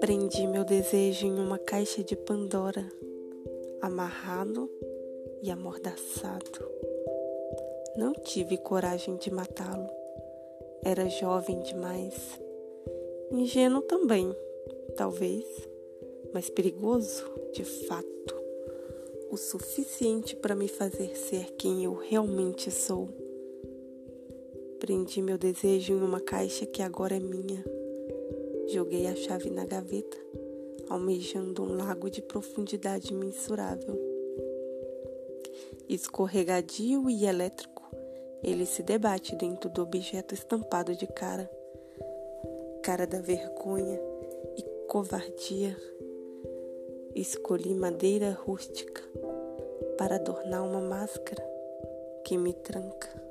Prendi meu desejo em uma caixa de Pandora, amarrado e amordaçado. Não tive coragem de matá-lo. Era jovem demais. Ingênuo também, talvez, mas perigoso de fato. O suficiente para me fazer ser quem eu realmente sou. Prendi meu desejo em uma caixa que agora é minha. Joguei a chave na gaveta, almejando um lago de profundidade mensurável. Escorregadio e elétrico, ele se debate dentro do objeto estampado de cara. Cara da vergonha e covardia. Escolhi madeira rústica para adornar uma máscara que me tranca.